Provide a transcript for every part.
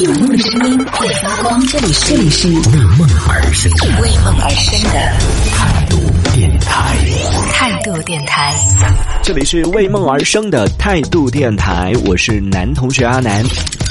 有梦的声音会发光，这里是这里是为梦而生的为梦而生的态度电台。态度电台。这里是为梦而生的态度电台，我是男同学阿南。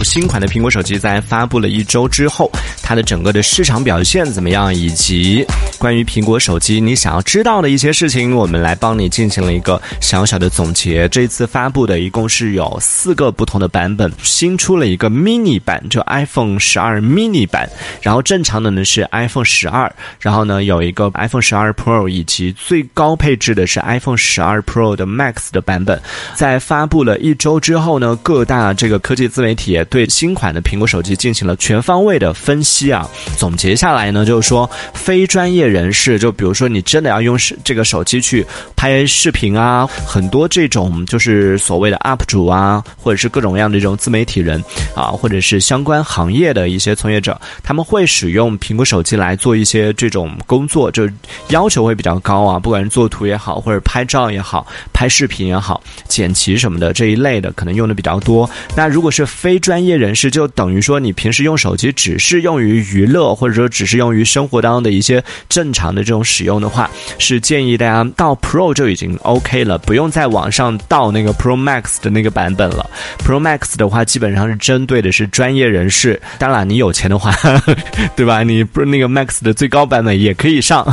新款的苹果手机在发布了一周之后，它的整个的市场表现怎么样？以及关于苹果手机你想要知道的一些事情，我们来帮你进行了一个小小的总结。这次发布的一共是有四个不同的版本，新出了一个 mini 版，就 iPhone 十二 mini 版，然后正常的呢是 iPhone 十二，然后呢有一个 iPhone 十二 Pro，以及最高配置的是 iPhone 十二 Pro 的 Max 的版本。在发布了一周之后呢，各大这个科技自媒体也对新款的苹果手机进行了全方位的分析啊。总结下来呢，就是说非专业人士，就比如说你真的要用是这个手机去拍视频啊，很多这种就是所谓的 UP 主啊，或者是各种各样的这种自媒体人啊，或者是相关行业的一些从业者，他们会使用苹果手机来做一些这种工作，就要求会比较高啊，不管是做图也好，或者拍照也好，拍视频也好，剪辑什么的这一类的，可能用的比较多。那如果是非专业人士，就等于说你平时用手机只是用于娱乐，或者说只是用于生活当中的一些正常的这种使用的话，是建议大家到 Pro 就已经 OK 了，不用在网上到那个 Pro Max 的那个版本了。Pro Max 的话，基本上是针对的是专业人士。当然，你有钱的话，对吧？你不是那个 Max 的最高版本也可以上。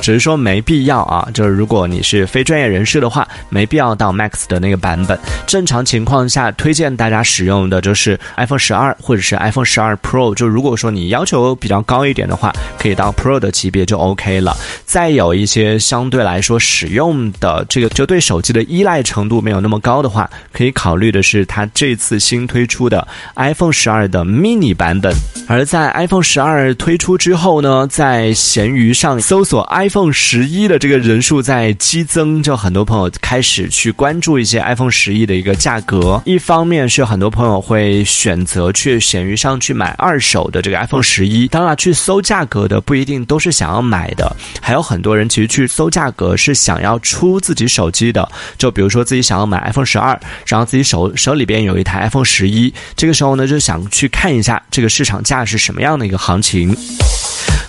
只是说没必要啊，就是如果你是非专业人士的话，没必要到 Max 的那个版本。正常情况下，推荐大家使用的就是 iPhone 十二或者是 iPhone 十二 Pro。就如果说你要求比较高一点的话，可以到 Pro 的级别就 OK 了。再有一些相对来说使用的这个就对手机的依赖程度没有那么高的话，可以考虑的是它这次新推出的 iPhone 十二的 mini 版本。而在 iPhone 十二推出之后呢，在闲鱼上搜索 i。iPhone 十一的这个人数在激增，就很多朋友开始去关注一些 iPhone 十一的一个价格。一方面是很多朋友会选择去闲鱼上去买二手的这个 iPhone 十一，当然去搜价格的不一定都是想要买的，还有很多人其实去搜价格是想要出自己手机的。就比如说自己想要买 iPhone 十二，然后自己手手里边有一台 iPhone 十一，这个时候呢就想去看一下这个市场价是什么样的一个行情。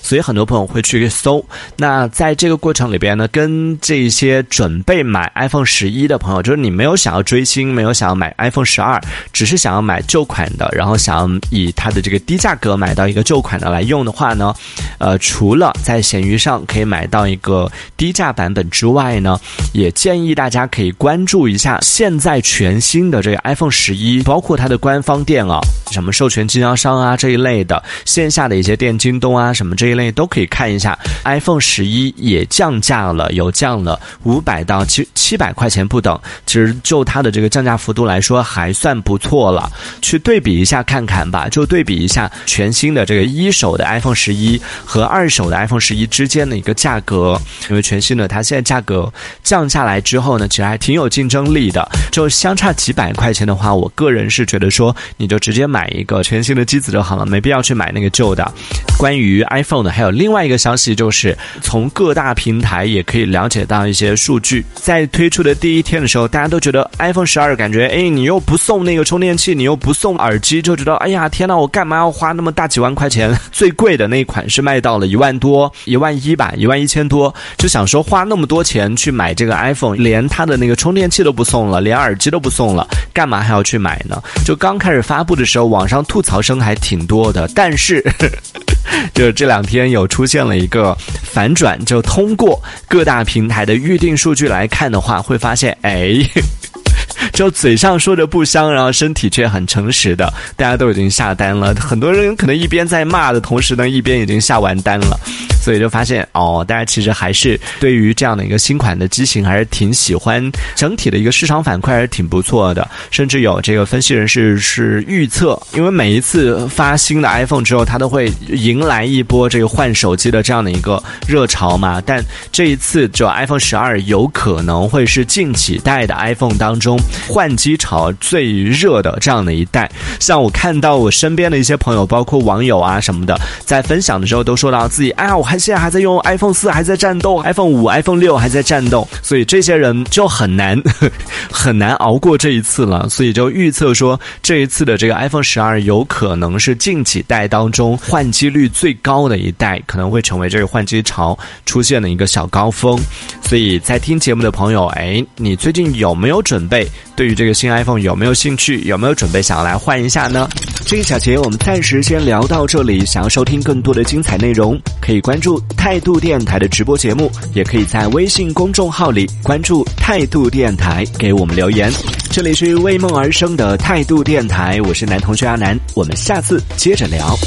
所以很多朋友会去搜。那在这个过程里边呢，跟这些准备买 iPhone 十一的朋友，就是你没有想要追星，没有想要买 iPhone 十二，只是想要买旧款的，然后想以它的这个低价格买到一个旧款的来用的话呢，呃，除了在闲鱼上可以买到一个低价版本之外呢，也建议大家可以关注一下现在全新的这个 iPhone 十一，包括它的官方店啊，什么授权经销商啊这一类的，线下的一些店，京东啊什么这一。类都可以看一下，iPhone 十一也降价了，有降了五百到七七百块钱不等。其实就它的这个降价幅度来说，还算不错了。去对比一下看看吧，就对比一下全新的这个一手的 iPhone 十一和二手的 iPhone 十一之间的一个价格。因为全新的它现在价格降下来之后呢，其实还挺有竞争力的。就相差几百块钱的话，我个人是觉得说，你就直接买买一个全新的机子就好了，没必要去买那个旧的。关于 iPhone 的。还有另外一个消息，就是从各大平台也可以了解到一些数据。在推出的第一天的时候，大家都觉得 iPhone 十二感觉，哎，你又不送那个充电器，你又不送耳机，就觉得，哎呀，天呐，我干嘛要花那么大几万块钱？最贵的那一款是卖到了一万多，一万一吧，一万一千多，就想说花那么多钱去买这个 iPhone，连它的那个充电器都不送了，连耳机都不送了，干嘛还要去买呢？就刚开始发布的时候，网上吐槽声还挺多的，但是。就这两天有出现了一个反转，就通过各大平台的预定数据来看的话，会发现，哎，就嘴上说着不香，然后身体却很诚实的，大家都已经下单了。很多人可能一边在骂的同时呢，一边已经下完单了。所以就发现哦，大家其实还是对于这样的一个新款的机型还是挺喜欢，整体的一个市场反馈还是挺不错的。甚至有这个分析人士是预测，因为每一次发新的 iPhone 之后，它都会迎来一波这个换手机的这样的一个热潮嘛。但这一次就 iPhone 十二有可能会是近几代的 iPhone 当中换机潮最热的这样的一代。像我看到我身边的一些朋友，包括网友啊什么的，在分享的时候都说到自己，哎呀我。还现在还在用 iPhone 四，还在战斗；iPhone 五、iPhone 六还在战斗。所以这些人就很难 很难熬过这一次了。所以就预测说，这一次的这个 iPhone 十二有可能是近几代当中换机率最高的一代，可能会成为这个换机潮出现的一个小高峰。所以在听节目的朋友，哎，你最近有没有准备？对于这个新 iPhone 有没有兴趣？有没有准备想要来换一下呢？这一小节我们暂时先聊到这里。想要收听更多的精彩内容，可以关注态度电台的直播节目，也可以在微信公众号里关注态度电台，给我们留言。这里是为梦而生的态度电台，我是男同学阿南，我们下次接着聊。